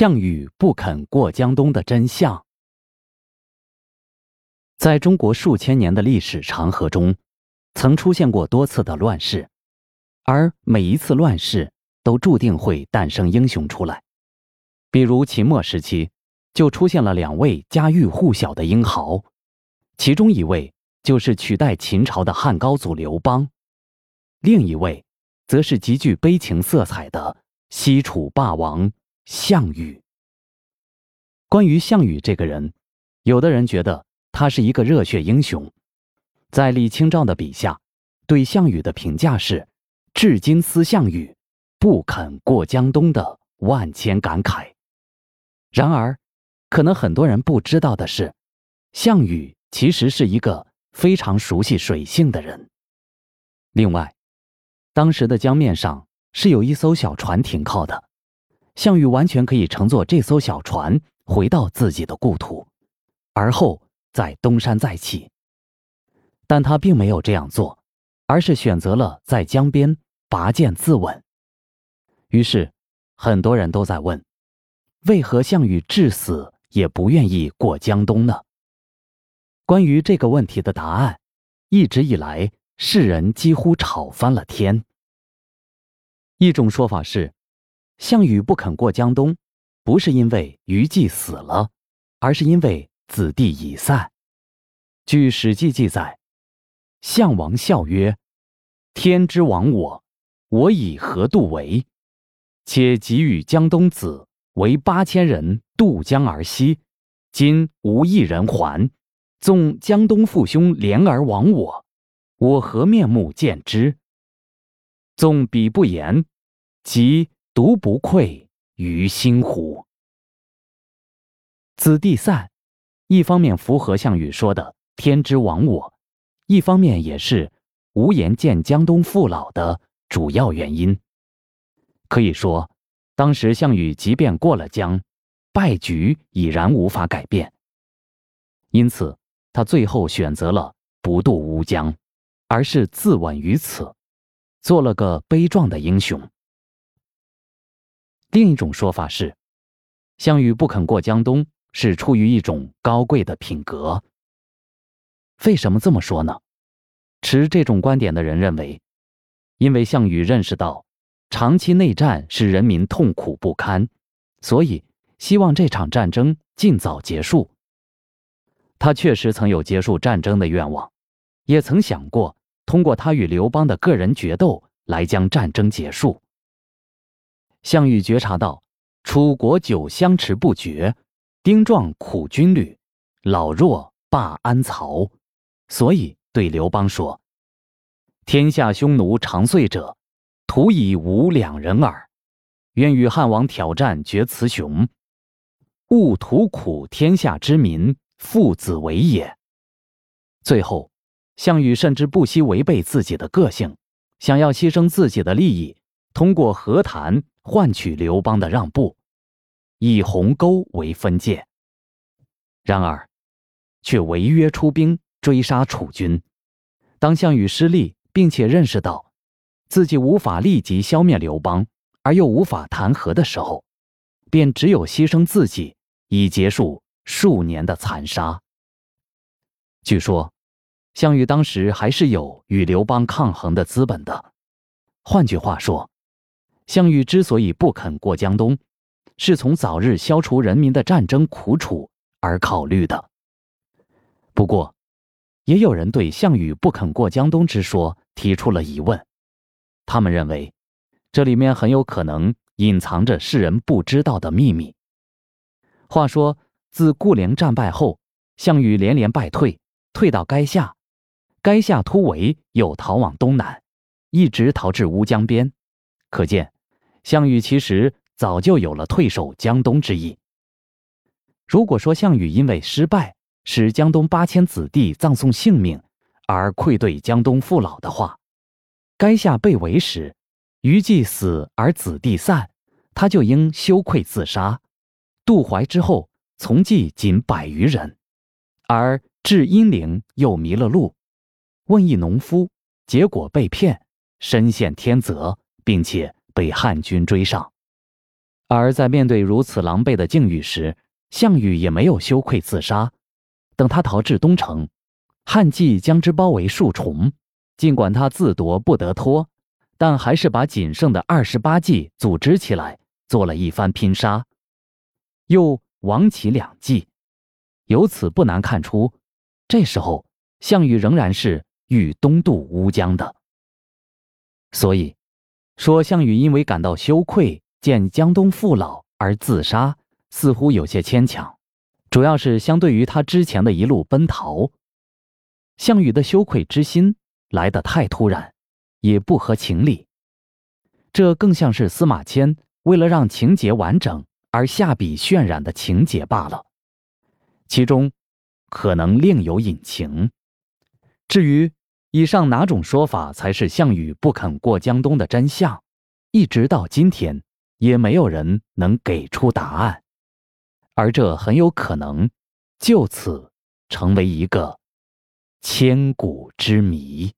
项羽不肯过江东的真相，在中国数千年的历史长河中，曾出现过多次的乱世，而每一次乱世都注定会诞生英雄出来。比如秦末时期，就出现了两位家喻户晓的英豪，其中一位就是取代秦朝的汉高祖刘邦，另一位则是极具悲情色彩的西楚霸王。项羽。关于项羽这个人，有的人觉得他是一个热血英雄，在李清照的笔下，对项羽的评价是“至今思项羽，不肯过江东”的万千感慨。然而，可能很多人不知道的是，项羽其实是一个非常熟悉水性的人。另外，当时的江面上是有一艘小船停靠的。项羽完全可以乘坐这艘小船回到自己的故土，而后再东山再起。但他并没有这样做，而是选择了在江边拔剑自刎。于是，很多人都在问：为何项羽至死也不愿意过江东呢？关于这个问题的答案，一直以来世人几乎吵翻了天。一种说法是。项羽不肯过江东，不是因为虞姬死了，而是因为子弟已散。据《史记》记载，项王笑曰：“天之亡我，我以何度为？且给予江东子为八千人渡江而西，今无一人还。纵江东父兄怜而亡我，我何面目见之？纵彼不言，即。”独不愧于心乎？子弟散，一方面符合项羽说的“天之亡我”，一方面也是无颜见江东父老的主要原因。可以说，当时项羽即便过了江，败局已然无法改变。因此，他最后选择了不渡乌江，而是自刎于此，做了个悲壮的英雄。另一种说法是，项羽不肯过江东是出于一种高贵的品格。为什么这么说呢？持这种观点的人认为，因为项羽认识到长期内战使人民痛苦不堪，所以希望这场战争尽早结束。他确实曾有结束战争的愿望，也曾想过通过他与刘邦的个人决斗来将战争结束。项羽觉察到楚国久相持不绝，丁壮苦军旅，老弱罢安曹，所以对刘邦说：“天下匈奴长遂者，徒以吾两人耳。愿与汉王挑战，决雌雄，勿图苦天下之民，父子为也。”最后，项羽甚至不惜违背自己的个性，想要牺牲自己的利益，通过和谈。换取刘邦的让步，以鸿沟为分界。然而，却违约出兵追杀楚军。当项羽失利，并且认识到自己无法立即消灭刘邦，而又无法谈和的时候，便只有牺牲自己，以结束数年的残杀。据说，项羽当时还是有与刘邦抗衡的资本的。换句话说。项羽之所以不肯过江东，是从早日消除人民的战争苦楚而考虑的。不过，也有人对项羽不肯过江东之说提出了疑问。他们认为，这里面很有可能隐藏着世人不知道的秘密。话说，自固陵战败后，项羽连连败退，退到垓下，垓下突围，又逃往东南，一直逃至乌江边，可见。项羽其实早就有了退守江东之意。如果说项羽因为失败使江东八千子弟葬送性命而愧对江东父老的话，垓下被围时，虞姬死而子弟散，他就应羞愧自杀。渡淮之后，从骑仅百余人，而至阴陵又迷了路，问一农夫，结果被骗，身陷天责，并且。被汉军追上，而在面对如此狼狈的境遇时，项羽也没有羞愧自杀。等他逃至东城，汉骑将之包围数重，尽管他自夺不得脱，但还是把仅剩的二十八骑组织起来，做了一番拼杀，又亡其两骑。由此不难看出，这时候项羽仍然是欲东渡乌江的。所以，说项羽因为感到羞愧，见江东父老而自杀，似乎有些牵强。主要是相对于他之前的一路奔逃，项羽的羞愧之心来得太突然，也不合情理。这更像是司马迁为了让情节完整而下笔渲染的情节罢了。其中可能另有隐情。至于以上哪种说法才是项羽不肯过江东的真相，一直到今天也没有人能给出答案，而这很有可能就此成为一个千古之谜。